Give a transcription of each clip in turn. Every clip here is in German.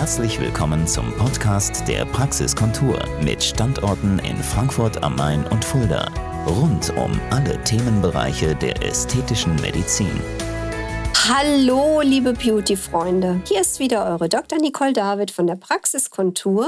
Herzlich willkommen zum Podcast der Praxiskontur mit Standorten in Frankfurt am Main und Fulda. Rund um alle Themenbereiche der ästhetischen Medizin. Hallo, liebe Beauty-Freunde. Hier ist wieder eure Dr. Nicole David von der Praxiskontur.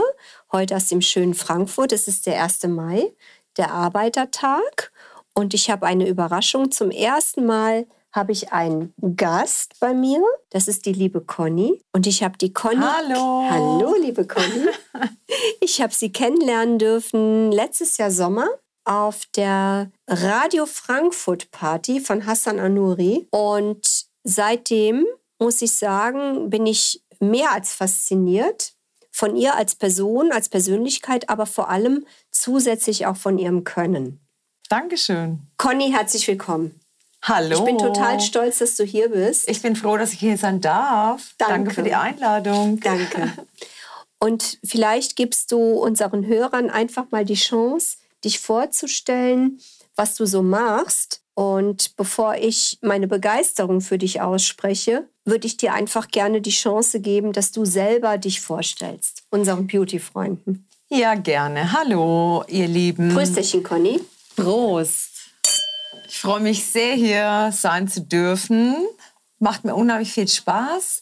Heute aus dem schönen Frankfurt. Es ist der 1. Mai, der Arbeitertag. Und ich habe eine Überraschung. Zum ersten Mal habe ich einen Gast bei mir. Das ist die liebe Conny. Und ich habe die Conny. Hallo. Hallo, liebe Conny. ich habe sie kennenlernen dürfen letztes Jahr Sommer auf der Radio Frankfurt Party von Hassan Anouri. Und seitdem, muss ich sagen, bin ich mehr als fasziniert von ihr als Person, als Persönlichkeit, aber vor allem zusätzlich auch von ihrem Können. Dankeschön. Conny, herzlich willkommen. Hallo. Ich bin total stolz, dass du hier bist. Ich bin froh, dass ich hier sein darf. Danke. Danke für die Einladung. Danke. Und vielleicht gibst du unseren Hörern einfach mal die Chance, dich vorzustellen, was du so machst. Und bevor ich meine Begeisterung für dich ausspreche, würde ich dir einfach gerne die Chance geben, dass du selber dich vorstellst, unseren Beauty-Freunden. Ja, gerne. Hallo, ihr Lieben. Grüß dich, Conny. Prost. Ich freue mich sehr, hier sein zu dürfen. Macht mir unheimlich viel Spaß.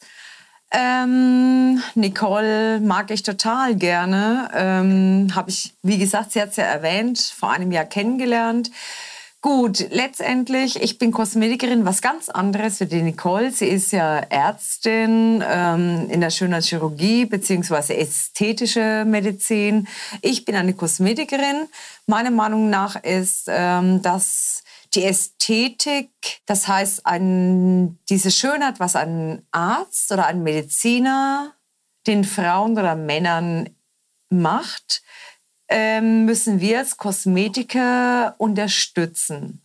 Ähm, Nicole mag ich total gerne. Ähm, Habe ich, wie gesagt, sie hat es ja erwähnt, vor einem Jahr kennengelernt. Gut, letztendlich, ich bin Kosmetikerin, was ganz anderes für die Nicole. Sie ist ja Ärztin ähm, in der Schönheitschirurgie bzw. ästhetische Medizin. Ich bin eine Kosmetikerin. Meiner Meinung nach ist, ähm, dass die Ästhetik, das heißt ein, diese Schönheit, was ein Arzt oder ein Mediziner den Frauen oder Männern macht, ähm, müssen wir als Kosmetiker unterstützen.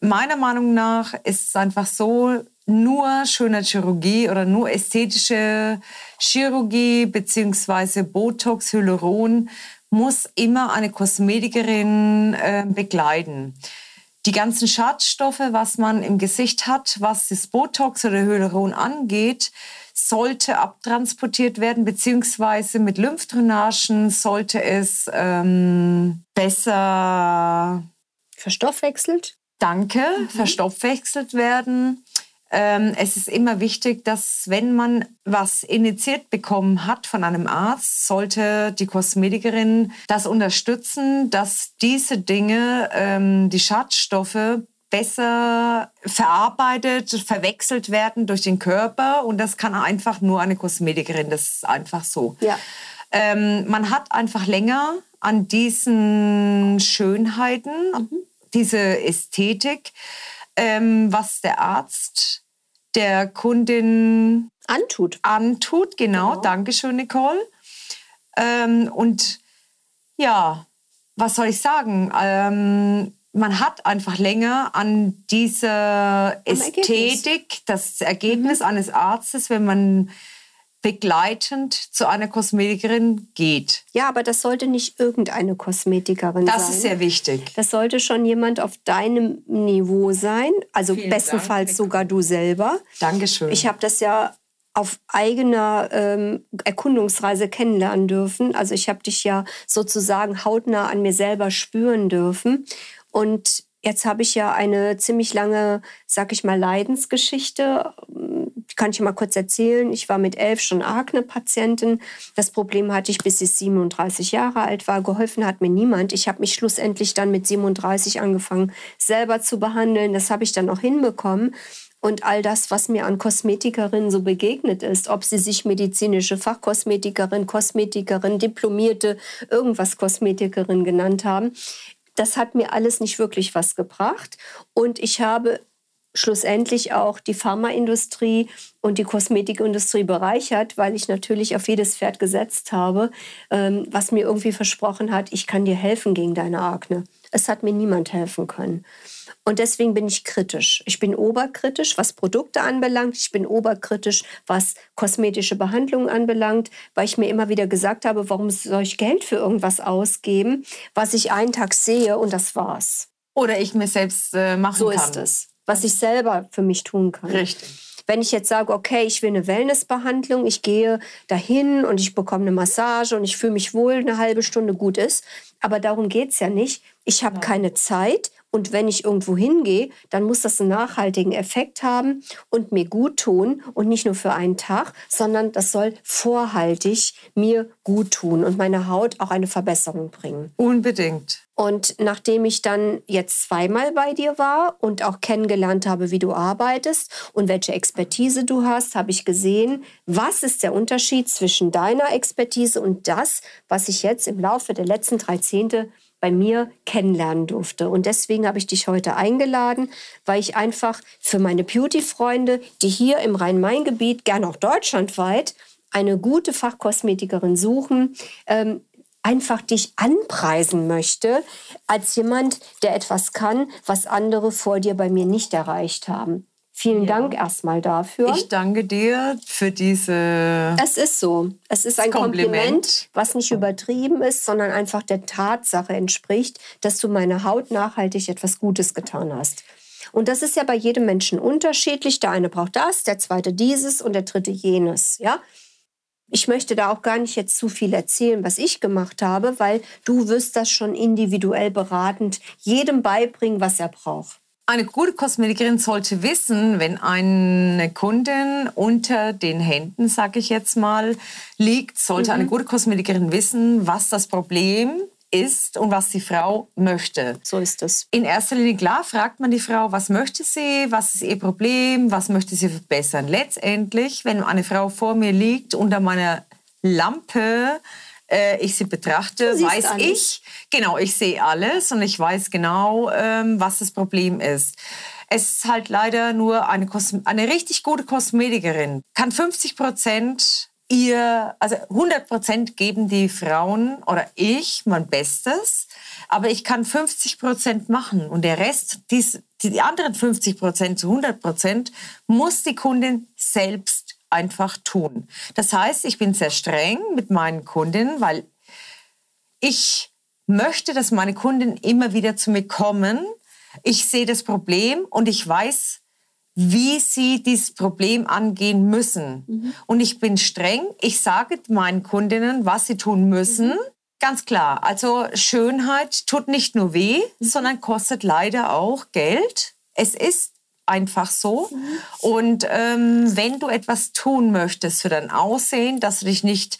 Meiner Meinung nach ist es einfach so, nur Schönheitschirurgie oder nur ästhetische Chirurgie beziehungsweise Botox, Hyaluron muss immer eine Kosmetikerin äh, begleiten. Die ganzen Schadstoffe, was man im Gesicht hat, was das Botox oder Hyaluron angeht, sollte abtransportiert werden, beziehungsweise mit Lymphdrainagen sollte es ähm, besser verstoffwechselt. Danke, mhm. verstoffwechselt werden. Ähm, es ist immer wichtig, dass wenn man was initiiert bekommen hat von einem Arzt, sollte die Kosmetikerin das unterstützen, dass diese Dinge, ähm, die Schadstoffe besser verarbeitet, verwechselt werden durch den Körper und das kann einfach nur eine Kosmetikerin, das ist einfach so. Ja. Ähm, man hat einfach länger an diesen Schönheiten, mhm. diese Ästhetik, ähm, was der Arzt der Kundin antut. Antut, genau. genau. Dankeschön, Nicole. Ähm, und ja, was soll ich sagen? Ähm, man hat einfach länger an dieser Ästhetik, Ergebnis. das Ergebnis mhm. eines Arztes, wenn man begleitend zu einer Kosmetikerin geht. Ja, aber das sollte nicht irgendeine Kosmetikerin das sein. Das ist sehr wichtig. Das sollte schon jemand auf deinem Niveau sein, also Vielen bestenfalls Dank. sogar du selber. Dankeschön. Ich habe das ja auf eigener ähm, Erkundungsreise kennenlernen dürfen. Also ich habe dich ja sozusagen hautnah an mir selber spüren dürfen. Und jetzt habe ich ja eine ziemlich lange, sag ich mal, Leidensgeschichte. Kann ich mal kurz erzählen. Ich war mit elf schon Akne-Patientin. Das Problem hatte ich, bis ich 37 Jahre alt war. Geholfen hat mir niemand. Ich habe mich schlussendlich dann mit 37 angefangen, selber zu behandeln. Das habe ich dann auch hinbekommen. Und all das, was mir an Kosmetikerinnen so begegnet ist, ob sie sich medizinische Fachkosmetikerin, Kosmetikerin, diplomierte, irgendwas Kosmetikerin genannt haben, das hat mir alles nicht wirklich was gebracht. Und ich habe schlussendlich auch die Pharmaindustrie und die Kosmetikindustrie bereichert, weil ich natürlich auf jedes Pferd gesetzt habe, ähm, was mir irgendwie versprochen hat, ich kann dir helfen gegen deine Akne. Es hat mir niemand helfen können. Und deswegen bin ich kritisch. Ich bin oberkritisch, was Produkte anbelangt. Ich bin oberkritisch, was kosmetische Behandlungen anbelangt, weil ich mir immer wieder gesagt habe, warum soll ich Geld für irgendwas ausgeben, was ich einen Tag sehe und das war's. Oder ich mir selbst äh, machen so kann. So ist es. Was ich selber für mich tun kann. Richtig. Wenn ich jetzt sage, okay, ich will eine Wellnessbehandlung, ich gehe dahin und ich bekomme eine Massage und ich fühle mich wohl, eine halbe Stunde gut ist. Aber darum geht es ja nicht. Ich habe keine Zeit und wenn ich irgendwo hingehe, dann muss das einen nachhaltigen Effekt haben und mir gut tun und nicht nur für einen Tag, sondern das soll vorhaltig mir gut tun und meine Haut auch eine Verbesserung bringen. Unbedingt. Und nachdem ich dann jetzt zweimal bei dir war und auch kennengelernt habe, wie du arbeitest und welche Expertise du hast, habe ich gesehen, was ist der Unterschied zwischen deiner Expertise und das, was ich jetzt im Laufe der letzten drei Zehnte bei mir kennenlernen durfte. Und deswegen habe ich dich heute eingeladen, weil ich einfach für meine Beauty-Freunde, die hier im Rhein-Main-Gebiet, gerne auch deutschlandweit, eine gute Fachkosmetikerin suchen, ähm, einfach dich anpreisen möchte als jemand, der etwas kann, was andere vor dir bei mir nicht erreicht haben. Vielen ja. Dank erstmal dafür. Ich danke dir für diese. Es ist so. Es ist ein Kompliment. Kompliment, was nicht übertrieben ist, sondern einfach der Tatsache entspricht, dass du meiner Haut nachhaltig etwas Gutes getan hast. Und das ist ja bei jedem Menschen unterschiedlich. Der eine braucht das, der zweite dieses und der dritte jenes. Ja? Ich möchte da auch gar nicht jetzt zu viel erzählen, was ich gemacht habe, weil du wirst das schon individuell beratend jedem beibringen, was er braucht. Eine gute Kosmetikerin sollte wissen, wenn eine Kundin unter den Händen, sage ich jetzt mal, liegt, sollte mhm. eine gute Kosmetikerin wissen, was das Problem ist und was die Frau möchte. So ist es. In erster Linie, klar, fragt man die Frau, was möchte sie, was ist ihr Problem, was möchte sie verbessern. Letztendlich, wenn eine Frau vor mir liegt, unter meiner Lampe, äh, ich sie betrachte, weiß alles. ich, genau, ich sehe alles und ich weiß genau, ähm, was das Problem ist. Es ist halt leider nur eine, Kosme eine richtig gute Kosmetikerin, kann 50 Prozent ihr, also 100 Prozent geben die Frauen oder ich mein Bestes, aber ich kann 50 Prozent machen und der Rest, dies, die anderen 50 Prozent zu 100 Prozent, muss die Kundin selbst einfach tun. Das heißt, ich bin sehr streng mit meinen Kundinnen, weil ich möchte, dass meine Kundinnen immer wieder zu mir kommen. Ich sehe das Problem und ich weiß, wie sie dieses Problem angehen müssen. Mhm. Und ich bin streng. Ich sage meinen Kundinnen, was sie tun müssen. Mhm. Ganz klar. Also Schönheit tut nicht nur weh, mhm. sondern kostet leider auch Geld. Es ist einfach so. Mhm. Und ähm, wenn du etwas tun möchtest für dein Aussehen, dass du dich nicht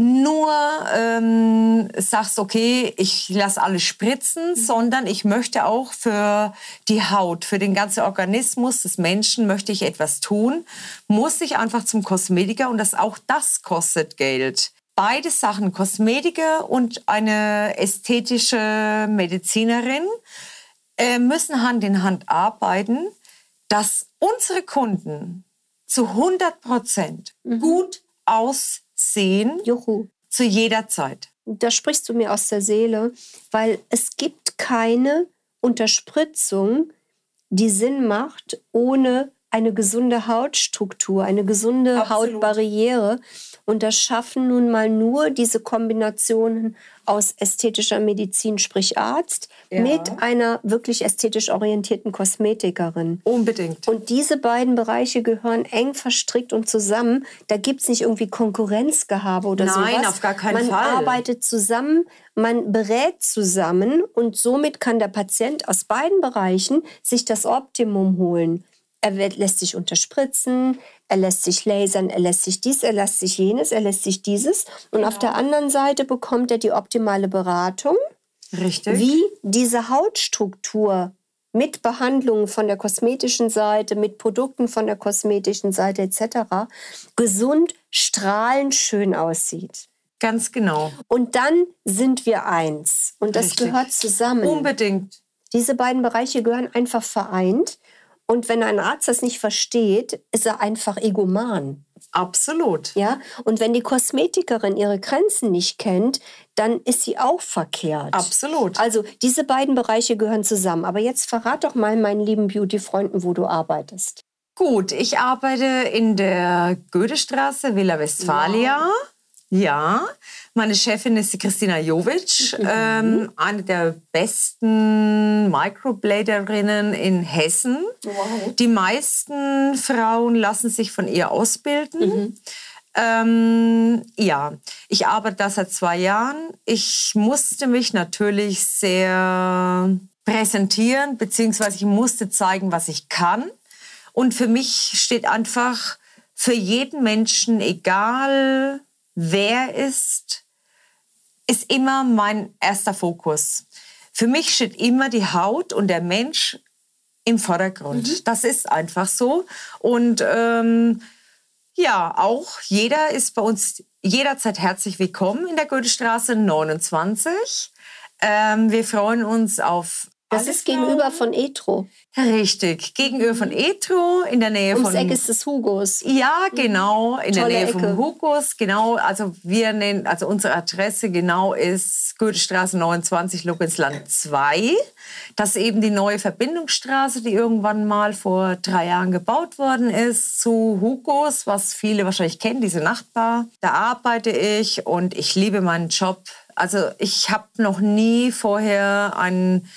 nur ähm, sagst, okay, ich lasse alles spritzen, mhm. sondern ich möchte auch für die Haut, für den ganzen Organismus des Menschen möchte ich etwas tun, muss ich einfach zum Kosmetiker und das auch das kostet Geld. Beide Sachen, Kosmetiker und eine ästhetische Medizinerin, äh, müssen Hand in Hand arbeiten dass unsere Kunden zu 100 Prozent mhm. gut aussehen Juhu. zu jeder Zeit. Da sprichst du mir aus der Seele, weil es gibt keine Unterspritzung, die Sinn macht, ohne eine gesunde Hautstruktur, eine gesunde Absolut. Hautbarriere. Und das schaffen nun mal nur diese Kombinationen aus ästhetischer Medizin, sprich Arzt, ja. mit einer wirklich ästhetisch orientierten Kosmetikerin. Unbedingt. Und diese beiden Bereiche gehören eng verstrickt und zusammen. Da gibt es nicht irgendwie Konkurrenzgehabe oder Nein, sowas. Nein, auf gar keinen man Fall. Man arbeitet zusammen, man berät zusammen und somit kann der Patient aus beiden Bereichen sich das Optimum holen. Er wird, lässt sich unterspritzen, er lässt sich lasern, er lässt sich dies, er lässt sich jenes, er lässt sich dieses. Und genau. auf der anderen Seite bekommt er die optimale Beratung. Richtig. Wie diese Hautstruktur mit Behandlungen von der kosmetischen Seite, mit Produkten von der kosmetischen Seite etc. gesund, strahlend schön aussieht. Ganz genau. Und dann sind wir eins. Und das Richtig. gehört zusammen. Unbedingt. Diese beiden Bereiche gehören einfach vereint. Und wenn ein Arzt das nicht versteht, ist er einfach egoman. Absolut. Ja, und wenn die Kosmetikerin ihre Grenzen nicht kennt, dann ist sie auch verkehrt. Absolut. Also diese beiden Bereiche gehören zusammen. Aber jetzt verrat doch mal meinen lieben Beauty-Freunden, wo du arbeitest. Gut, ich arbeite in der Goethestraße, Villa Westfalia. Ja. Ja, meine Chefin ist die Christina Jovic, mhm. ähm, eine der besten Microbladerinnen in Hessen. Wow. Die meisten Frauen lassen sich von ihr ausbilden. Mhm. Ähm, ja, ich arbeite da seit zwei Jahren. Ich musste mich natürlich sehr präsentieren, beziehungsweise ich musste zeigen, was ich kann. Und für mich steht einfach für jeden Menschen, egal wer ist, ist immer mein erster Fokus. Für mich steht immer die Haut und der Mensch im Vordergrund. Mhm. Das ist einfach so. Und ähm, ja, auch jeder ist bei uns jederzeit herzlich willkommen in der Goethestraße 29. Ähm, wir freuen uns auf das ist gegenüber von Etro. Richtig, gegenüber von Etro, in der Nähe Ums von... Eck ist das Hugos. Ja, genau, in Tolle der Nähe Ecke. vom Hugos, genau. Also wir nennen, also unsere Adresse genau ist Goethestraße 29, Luckensland 2. Das ist eben die neue Verbindungsstraße, die irgendwann mal vor drei Jahren gebaut worden ist zu Hugos, was viele wahrscheinlich kennen, diese Nachtbar. Da arbeite ich und ich liebe meinen Job. Also ich habe noch nie vorher einen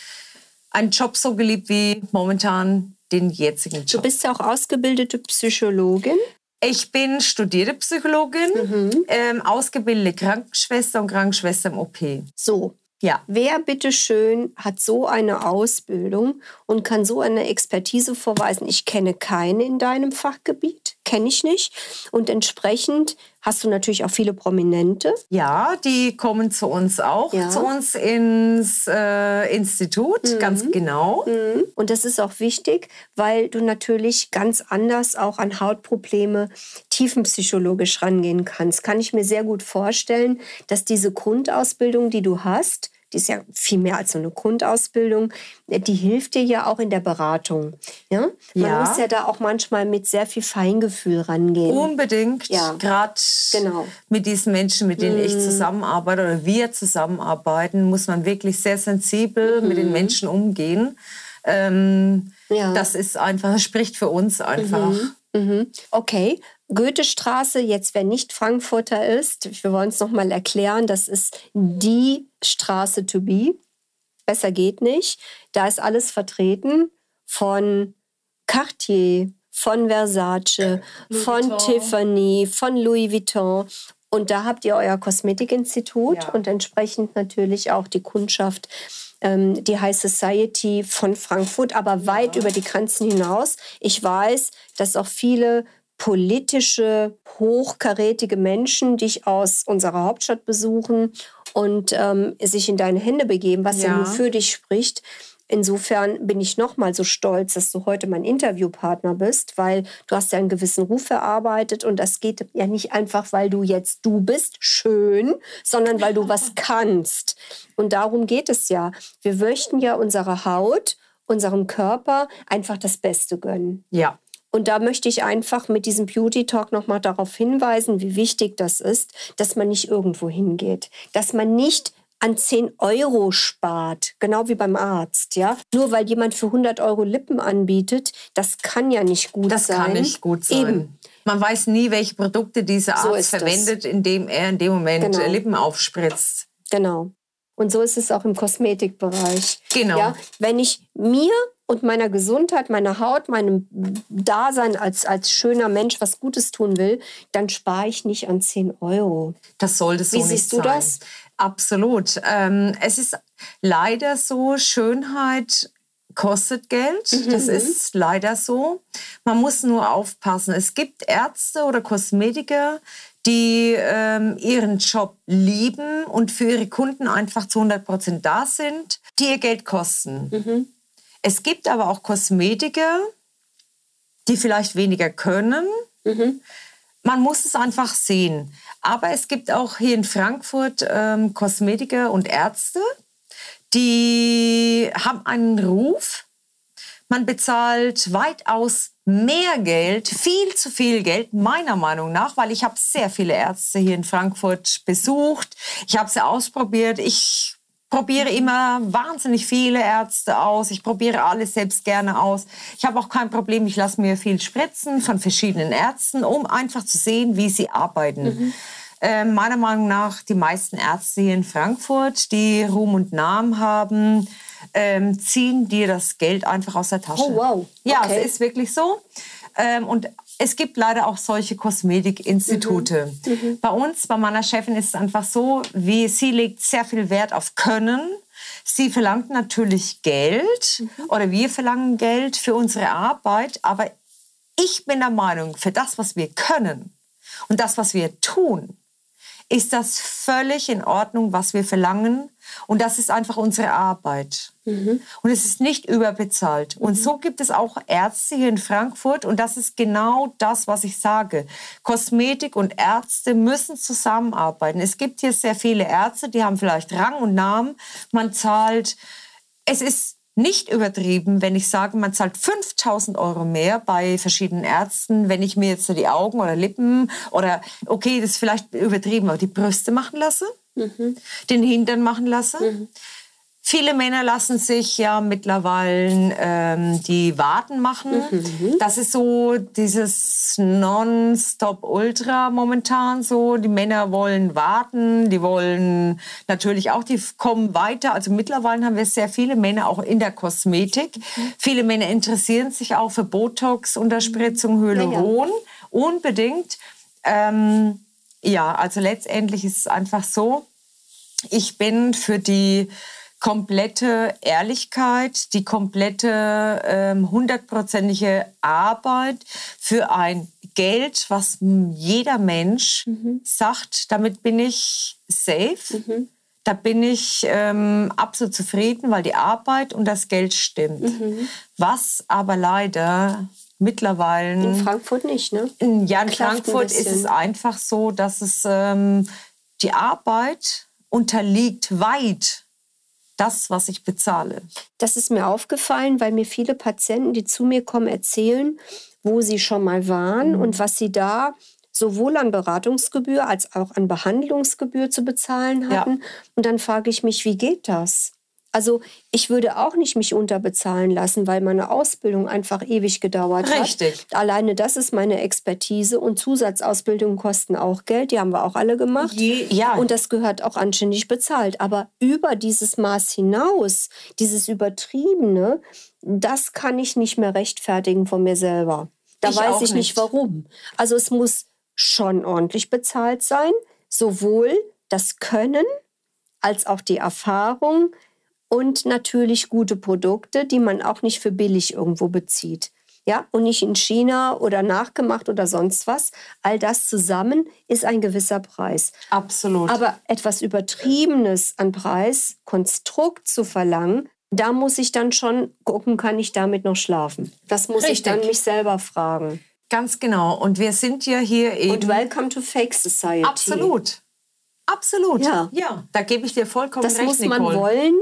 einen Job so geliebt wie momentan den jetzigen Job. Du bist ja auch ausgebildete Psychologin. Ich bin studierte Psychologin, mhm. ähm, ausgebildete Krankenschwester und Krankenschwester im OP. So. Ja. Wer bitteschön hat so eine Ausbildung und kann so eine Expertise vorweisen? Ich kenne keine in deinem Fachgebiet kenne ich nicht. Und entsprechend hast du natürlich auch viele Prominente. Ja, die kommen zu uns auch, ja. zu uns ins äh, Institut, mhm. ganz genau. Mhm. Und das ist auch wichtig, weil du natürlich ganz anders auch an Hautprobleme tiefenpsychologisch rangehen kannst. Kann ich mir sehr gut vorstellen, dass diese Grundausbildung, die du hast, die ist ja viel mehr als so eine Grundausbildung, die hilft dir ja auch in der Beratung. Ja? Man ja. muss ja da auch manchmal mit sehr viel Feingefühl rangehen. Unbedingt. Ja. Gerade genau. mit diesen Menschen, mit denen mhm. ich zusammenarbeite oder wir zusammenarbeiten, muss man wirklich sehr sensibel mhm. mit den mhm. Menschen umgehen. Ähm, ja. Das ist einfach, das spricht für uns einfach. Mhm. Mhm. Okay, Goethestraße, jetzt wer nicht Frankfurter ist, wir wollen es nochmal erklären, das ist die Straße to be. Besser geht nicht. Da ist alles vertreten von Cartier, von Versace, Louis von Vuitton. Tiffany, von Louis Vuitton. Und da habt ihr euer Kosmetikinstitut ja. und entsprechend natürlich auch die Kundschaft ähm, die High Society von Frankfurt, aber weit ja. über die Grenzen hinaus. Ich weiß, dass auch viele politische, hochkarätige Menschen dich aus unserer Hauptstadt besuchen und ähm, sich in deine Hände begeben, was ja, ja nur für dich spricht. Insofern bin ich noch mal so stolz, dass du heute mein Interviewpartner bist, weil du hast ja einen gewissen Ruf erarbeitet und das geht ja nicht einfach, weil du jetzt du bist schön, sondern weil du was kannst. Und darum geht es ja. Wir möchten ja unserer Haut, unserem Körper einfach das Beste gönnen. Ja. Und da möchte ich einfach mit diesem Beauty Talk nochmal darauf hinweisen, wie wichtig das ist, dass man nicht irgendwo hingeht, dass man nicht an 10 Euro spart, genau wie beim Arzt, ja. Nur weil jemand für 100 Euro Lippen anbietet, das kann ja nicht gut das sein. Das kann nicht gut sein. Eben. Man weiß nie, welche Produkte dieser Arzt so verwendet, das. indem er in dem Moment genau. Lippen aufspritzt. Genau. Und so ist es auch im Kosmetikbereich. Genau. Ja, wenn ich mir und meiner Gesundheit, meiner Haut, meinem Dasein als, als schöner Mensch was Gutes tun will, dann spare ich nicht an 10 Euro. Das sollte so Wie siehst du das? Absolut. Ähm, es ist leider so, Schönheit kostet Geld. Mhm. Das ist leider so. Man muss nur aufpassen. Es gibt Ärzte oder Kosmetiker, die ähm, ihren Job lieben und für ihre Kunden einfach zu 100 Prozent da sind, die ihr Geld kosten. Mhm. Es gibt aber auch Kosmetiker, die vielleicht weniger können. Mhm. Man muss es einfach sehen. Aber es gibt auch hier in Frankfurt ähm, Kosmetiker und Ärzte, die haben einen Ruf. Man bezahlt weitaus mehr Geld, viel zu viel Geld, meiner Meinung nach, weil ich habe sehr viele Ärzte hier in Frankfurt besucht. Ich habe sie ausprobiert. Ich probiere immer wahnsinnig viele Ärzte aus. Ich probiere alles selbst gerne aus. Ich habe auch kein Problem, ich lasse mir viel spritzen von verschiedenen Ärzten, um einfach zu sehen, wie sie arbeiten. Mhm. äh, meiner Meinung nach die meisten Ärzte hier in Frankfurt, die Ruhm und Namen haben, ähm, ziehen dir das Geld einfach aus der Tasche. Oh, wow. Ja, Okay. es ist wirklich so. Ähm, und es gibt leider auch solche Kosmetikinstitute. Mhm. Bei uns, bei meiner Chefin ist es einfach so, wie sie legt sehr viel Wert auf Können. Sie verlangt natürlich Geld Mhm. oder wir verlangen Geld für unsere Arbeit, aber ich bin der Meinung, für das, was wir können und das, was wir tun, ist das völlig in Ordnung, was wir verlangen. Und das ist einfach unsere Arbeit. Und es ist nicht überbezahlt. Und so gibt es auch Ärzte hier in Frankfurt. Und das ist genau das, was ich sage. Kosmetik und Ärzte müssen zusammenarbeiten. Es gibt hier sehr viele Ärzte, die haben vielleicht Rang und Namen. Man zahlt, es ist nicht übertrieben, wenn ich sage, man zahlt 5000 Euro mehr bei verschiedenen Ärzten, wenn ich mir jetzt die Augen oder Lippen oder, okay, das ist vielleicht übertrieben, aber die Brüste machen lasse, den Hintern machen lasse. Viele Männer lassen sich ja mittlerweile ähm, die Waden machen. Das ist so dieses Non-Stop-Ultra momentan so. Die Männer wollen warten, die wollen natürlich auch, die kommen weiter. Also mittlerweile haben wir sehr viele Männer auch in der Kosmetik. Viele Männer interessieren sich auch für Botox, Unterspritzung, Hyaluron. Unbedingt. Ähm, ja, also letztendlich ist es einfach so, ich bin für die komplette Ehrlichkeit, die komplette ähm, hundertprozentige Arbeit für ein Geld, was jeder Mensch sagt, damit bin ich safe. Da bin ich ähm, absolut zufrieden, weil die Arbeit und das Geld stimmt. Was aber leider mittlerweile In Frankfurt nicht, ne? ja, in Klafft ein Frankfurt ist es einfach so, dass es ähm, die Arbeit unterliegt weit das, was ich bezahle. Das ist mir aufgefallen, weil mir viele Patienten, die zu mir kommen, erzählen, wo sie schon mal waren Mhm. und was sie da sowohl an Beratungsgebühr als auch an Behandlungsgebühr zu bezahlen Ja. hatten. Und dann frage ich mich, wie geht das? Also ich würde auch nicht mich unterbezahlen lassen, weil meine Ausbildung einfach ewig gedauert Richtig. hat. Alleine das ist meine Expertise und Zusatzausbildungen kosten auch Geld. Die haben wir auch alle gemacht. Je- ja. Und das gehört auch anständig bezahlt. Aber über dieses Maß hinaus, dieses Übertriebene, das kann ich nicht mehr rechtfertigen von mir selber. Da Ich weiß ich nicht nicht. warum. Also es muss schon ordentlich bezahlt sein, sowohl das Können als auch die Erfahrung und natürlich gute Produkte, die man auch nicht für billig irgendwo bezieht. Ja, und nicht in China oder nachgemacht oder sonst was. All das zusammen ist ein gewisser Preis. Absolut. Aber etwas Übertriebenes an Preis, Konstrukt zu verlangen, da muss ich dann schon gucken, kann ich damit noch schlafen? Das muss ich Richtig. dann mich selber fragen. Ganz genau. Und wir sind ja hier eben. Und welcome to Fake Society. absolut. Absolut. Ja. ja. Da gebe ich dir vollkommen Das recht, muss man Nicole. wollen,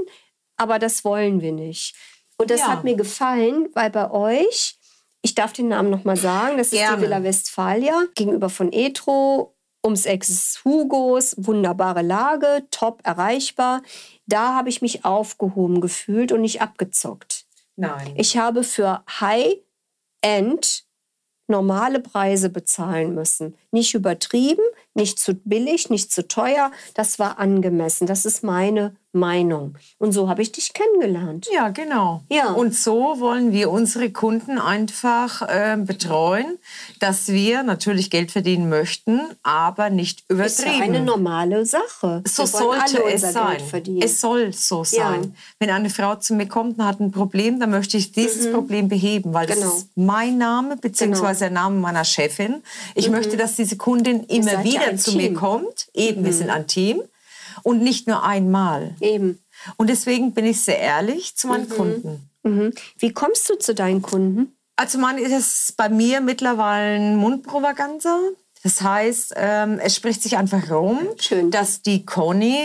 aber das wollen wir nicht. Und das Ja. hat mir gefallen, weil bei euch, ich darf den Namen noch mal sagen, das ist Gerne. die Villa Westfalia gegenüber von Etro, ums Eck des Hugos, wunderbare Lage, top erreichbar. Da habe ich mich aufgehoben gefühlt und nicht abgezockt. Nein. Ich habe für High-End normale Preise bezahlen müssen. Nicht übertrieben, nicht zu billig, nicht zu teuer. Das war angemessen. Das ist meine Meinung. Und so habe ich dich kennengelernt. Ja, genau. Ja. Und so wollen wir unsere Kunden einfach äh, betreuen, dass wir natürlich Geld verdienen möchten, aber nicht Das ist ja übertrieben. eine normale Sache. so sollte es sein. Es soll so sein. Wenn eine Frau zu mir kommt und hat ein Problem, dann möchte ich dieses Problem beheben, weil Genau. das ist mein Name beziehungsweise der Name meiner Chefin. Ich möchte, dass diese Kundin immer ja wieder ein zu Team. mir kommt. Eben, wir sind ein Team und nicht nur einmal. Eben. Und deswegen bin ich sehr ehrlich zu meinen Kunden. Mhm. Wie kommst du zu deinen Kunden? Also man ist es bei mir mittlerweile ein Mundpropaganza. Das heißt, ähm, es spricht sich einfach rum, Schön. dass die Conny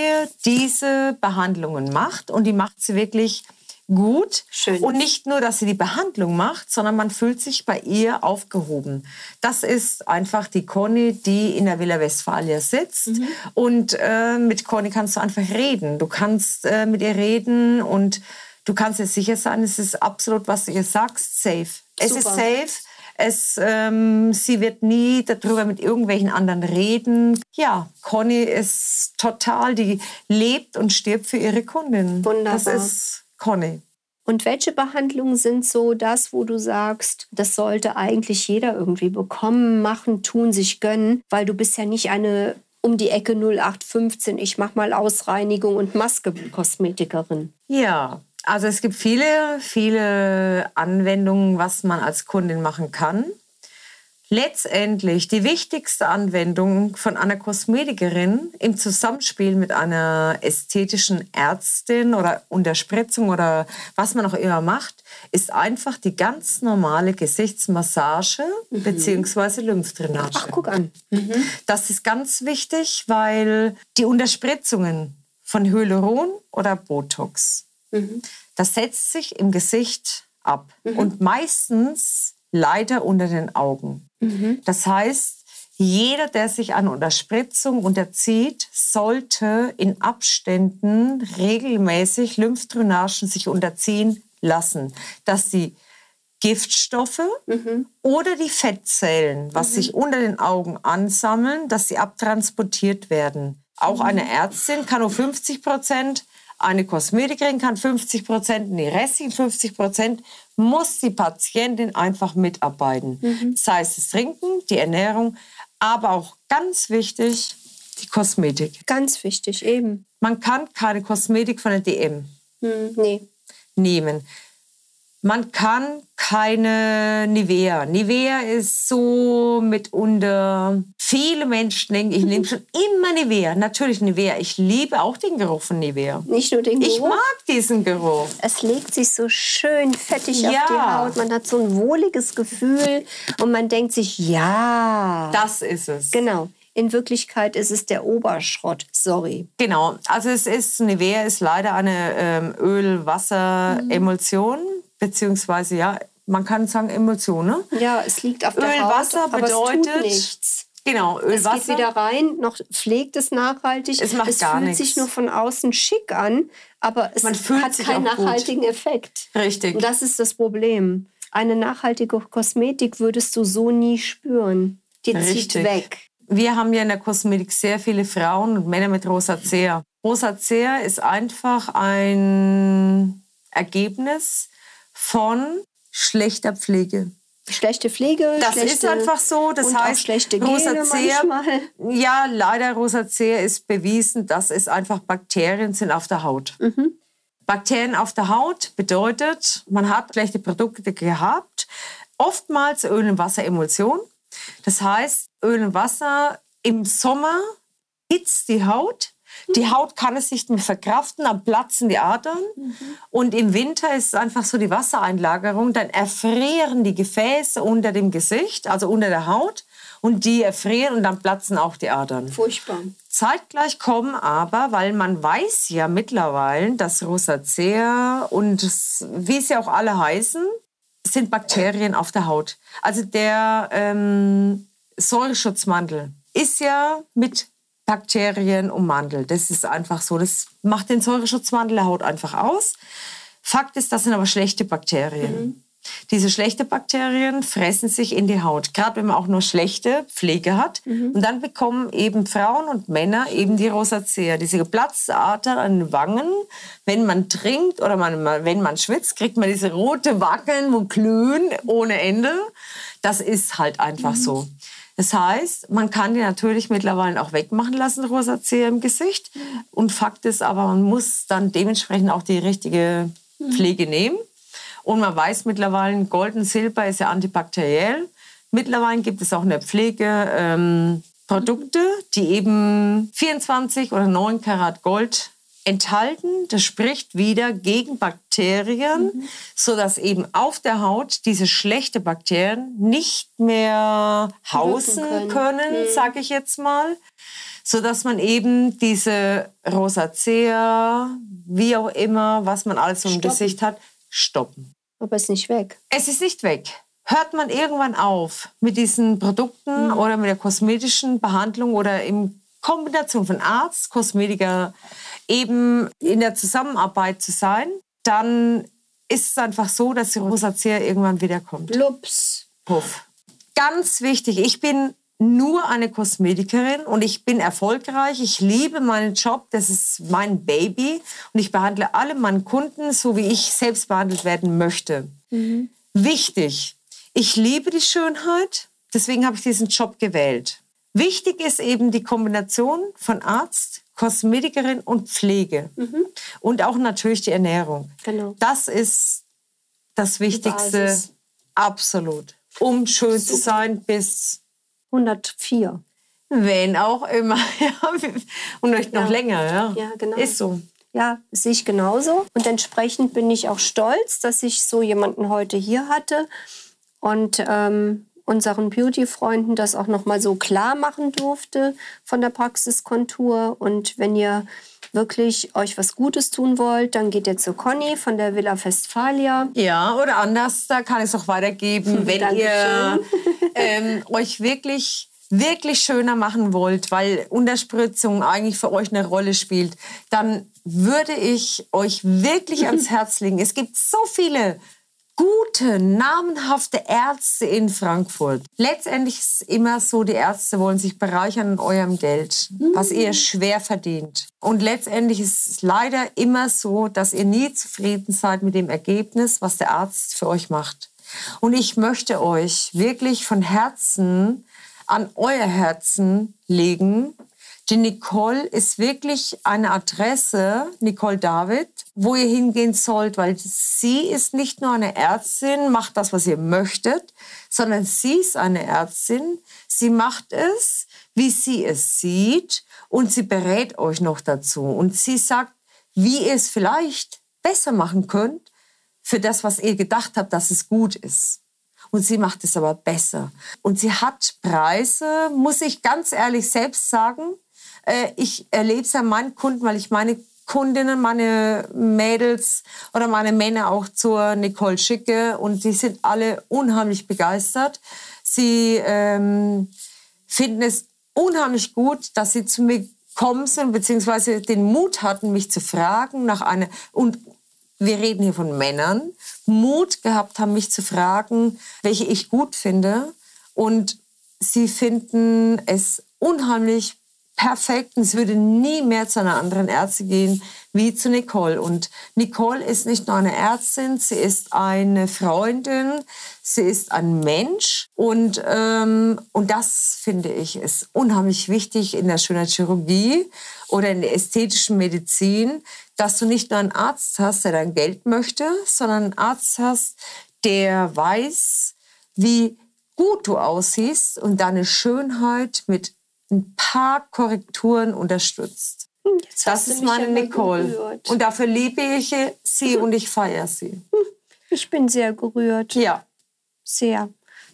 diese Behandlungen macht und die macht sie wirklich gut. Schön. Und nicht nur, dass sie die Behandlung macht, sondern man fühlt sich bei ihr aufgehoben. Das ist einfach die Conny, die in der Villa Westfalia sitzt. Mhm. Und äh, mit Conny kannst du einfach reden. Du kannst äh, mit ihr reden und du kannst dir sicher sein, es ist absolut, was du ihr sagst, safe. Es ist safe. Es, ähm, sie wird nie darüber mit irgendwelchen anderen reden. Ja, Conny ist total, die lebt und stirbt für ihre Kundin. Wunderbar. Das ist Conny. Und welche Behandlungen sind so das, wo du sagst, das sollte eigentlich jeder irgendwie bekommen, machen, tun, sich gönnen, weil du bist ja nicht eine um die Ecke 0815, ich mach mal Ausreinigung und Maske Kosmetikerin. Ja, also es gibt viele, viele Anwendungen, was man als Kundin machen kann. Letztendlich die wichtigste Anwendung von einer Kosmetikerin im Zusammenspiel mit einer ästhetischen Ärztin oder Unterspritzung oder was man auch immer macht, ist einfach die ganz normale Gesichtsmassage mhm. bzw. Lymphdrainage. Ach, guck an. Mhm. Das ist ganz wichtig, weil die Unterspritzungen von Hyaluron oder Botox, mhm. das setzt sich im Gesicht ab. Mhm. Und meistens leider unter den Augen. Mhm. Das heißt, jeder, der sich an Unterspritzung unterzieht, sollte in Abständen regelmäßig Lymphdrainagen sich unterziehen lassen, dass die Giftstoffe mhm. oder die Fettzellen, was mhm. sich unter den Augen ansammeln, dass sie abtransportiert werden. Auch mhm. eine Ärztin kann nur 50 Prozent, eine Kosmetikerin kann 50 Prozent, die restlichen 50 Prozent muss die Patientin einfach mitarbeiten. Mhm. Sei es das Trinken, die Ernährung, aber auch ganz wichtig, die Kosmetik. Ganz wichtig, eben. Man kann keine Kosmetik von der DM mhm. nee. nehmen. Man kann keine Nivea. Nivea ist so mitunter, viele Menschen denken, ich nehme schon immer Nivea. Natürlich Nivea. Ich liebe auch den Geruch von Nivea. Nicht nur den Geruch. Ich mag diesen Geruch. Es legt sich so schön fettig ja. auf die Haut. Man hat so ein wohliges Gefühl und man denkt sich, ja. Das ist es. Genau. In Wirklichkeit ist es der Oberschrott. Sorry. Genau. Also es ist, Nivea ist leider eine ähm, Öl-Wasser-Emulsion. Mhm beziehungsweise ja, man kann sagen Emulsionen. Ne? Ja, es liegt auf der Öl, Haut, Wasser aber bedeutet. Genau, Öl, es geht wieder rein, noch pflegt es nachhaltig. Es macht es gar fühlt nichts. sich nur von außen schick an, aber es hat keinen auch gut. nachhaltigen Effekt. Richtig. Und das ist das Problem. Eine nachhaltige Kosmetik würdest du so nie spüren. Die zieht Richtig. weg. Wir haben ja in der Kosmetik sehr viele Frauen und Männer mit Rosacea. Rosacea ist einfach ein Ergebnis von schlechter Pflege. Schlechte Pflege, Das schlechte, ist einfach so. Das und auch heißt, schlechte Gene Rosacea, manchmal. ja, leider Rosacea ist bewiesen, dass es einfach Bakterien sind auf der Haut. Mhm. Bakterien auf der Haut bedeutet, man hat schlechte Produkte gehabt, oftmals Öl- und Wasseremulsion. Das heißt, Öl und Wasser im Sommer hitzt die Haut. Die Haut kann es nicht mehr verkraften, dann platzen die Adern. Und im Winter ist es einfach so die Wassereinlagerung. Dann erfrieren die Gefäße unter dem Gesicht, also unter der Haut. Und die erfrieren und dann platzen auch die Adern. Furchtbar. Zeitgleich kommen aber, weil man weiß ja mittlerweile, dass Rosacea und es- wie sie auch alle heißen, sind Bakterien auf der Haut. Also der ähm, Säureschutzmantel ist ja mit Bakterien ummantelt. Das ist einfach so. Das macht den Säureschutzmantel der Haut einfach aus. Fakt ist, das sind aber schlechte Bakterien. Diese schlechten Bakterien fressen sich in die Haut, gerade wenn man auch nur schlechte Pflege hat. Und dann bekommen eben Frauen und Männer eben die Rosacea, diese geplatzte Ader an den Wangen. Wenn man trinkt oder man, wenn man schwitzt, kriegt man diese rote Wackeln, wo glühen ohne Ende. Das ist halt einfach so. Das heißt, man kann die natürlich mittlerweile auch wegmachen lassen, Rosacea im Gesicht. Und Fakt ist aber, man muss dann dementsprechend auch die richtige Pflege nehmen. Und man weiß mittlerweile, Gold und Silber ist ja antibakteriell. Mittlerweile gibt es auch in der Pflege ähm, Produkte, die eben 24 oder 9 Karat Gold enthalten. Das spricht wieder gegen Bakterien, sodass eben auf der Haut diese schlechte Bakterien nicht mehr hausen können. können, sage ich jetzt mal sodass man eben diese Rosacea, wie auch immer, was man alles im. Gesicht hat, stoppen. Aber ist nicht weg. Es ist nicht weg. Hört man irgendwann auf mit diesen Produkten oder mit der kosmetischen Behandlung oder in Kombination von Arzt, Kosmetiker eben in der Zusammenarbeit zu sein, dann ist es einfach so, dass die Rosacea irgendwann wiederkommt. Lups. Puff. Ganz wichtig, ich bin nur eine Kosmetikerin und ich bin erfolgreich. Ich liebe meinen Job, das ist mein Baby und ich behandle alle meine Kunden so, wie ich selbst behandelt werden möchte. Mhm. Wichtig, ich liebe die Schönheit, deswegen habe ich diesen Job gewählt. Wichtig ist eben die Kombination von Arzt, Kosmetikerin und Pflege mhm. und auch natürlich die Ernährung. Genau. Das ist das Wichtigste, absolut, um schön Super. zu sein bis 104. Wenn auch immer. Und noch ja. länger, ja. Ja, genau. Ist so. Ja, sehe ich genauso. Und entsprechend bin ich auch stolz, dass ich so jemanden heute hier hatte und ähm, unseren Beauty-Freunden das auch noch mal so klar machen durfte von der Praxiskontur. Und wenn ihr wirklich euch was Gutes tun wollt, dann geht ihr zu Conny von der Villa Westfalia. Ja, oder anders, da kann ich es auch weitergeben, wenn ihr ähm, euch wirklich wirklich schöner machen wollt, weil Unterspritzung eigentlich für euch eine Rolle spielt, dann würde ich euch wirklich ans Herz legen. Es gibt so viele gute, namenhafte Ärzte in Frankfurt. Letztendlich ist es immer so, die Ärzte wollen sich bereichern an eurem Geld, was ihr mhm. schwer verdient. Und letztendlich ist es leider immer so, dass ihr nie zufrieden seid mit dem Ergebnis, was der Arzt für euch macht. Und ich möchte euch wirklich von Herzen an euer Herzen legen, die Nicole ist wirklich eine Adresse, Nicole David, wo ihr hingehen sollt, weil sie ist nicht nur eine Ärztin, macht das, was ihr möchtet, sondern sie ist eine Ärztin. Sie macht es, wie sie es sieht und sie berät euch noch dazu. Und sie sagt, wie ihr es vielleicht besser machen könnt für das, was ihr gedacht habt, dass es gut ist. Und sie macht es aber besser. Und sie hat Preise, muss ich ganz ehrlich selbst sagen, ich erlebe es an meinen Kunden, weil ich meine Kundinnen, meine Mädels oder meine Männer auch zur Nicole schicke und die sind alle unheimlich begeistert. Sie ähm, finden es unheimlich gut, dass sie zu mir kommen sind, beziehungsweise den Mut hatten, mich zu fragen nach einer, und wir reden hier von Männern, Mut gehabt haben, mich zu fragen, welche ich gut finde. Und sie finden es unheimlich perfekt und es würde nie mehr zu einer anderen Ärztin gehen wie zu Nicole. Und Nicole ist nicht nur eine Ärztin, sie ist eine Freundin, sie ist ein Mensch und, ähm, und das finde ich ist unheimlich wichtig in der Schönheitschirurgie oder in der ästhetischen Medizin, dass du nicht nur einen Arzt hast, der dein Geld möchte, sondern einen Arzt hast, der weiß, wie gut du aussiehst und deine Schönheit mit ein paar Korrekturen unterstützt. Hm, jetzt das ist meine Nicole. Und dafür liebe ich sie und ich feiere sie. Hm, ich bin sehr gerührt. Ja. Sehr.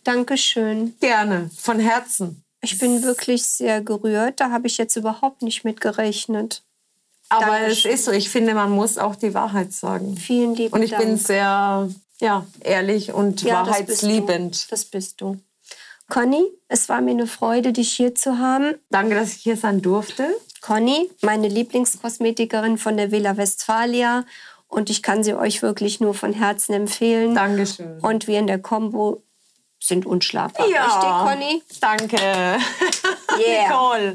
Dankeschön. Gerne, von Herzen. Ich bin wirklich sehr gerührt. Da habe ich jetzt überhaupt nicht mit gerechnet. Aber Dankeschön. es ist so. Ich finde, man muss auch die Wahrheit sagen. Vielen lieben Dank. Und ich Dank. bin sehr ja, ehrlich und ja, wahrheitsliebend. Das bist, das bist du. Conny, es war mir eine Freude, dich hier zu haben. Danke, dass ich hier sein durfte. Conny, meine Lieblingskosmetikerin von der Villa Westfalia. Und ich kann sie euch wirklich nur von Herzen empfehlen. Dankeschön. Und wir in der Combo sind unschlagbar. Ja. Richtig, Conny? Danke. Yeah. Nicole.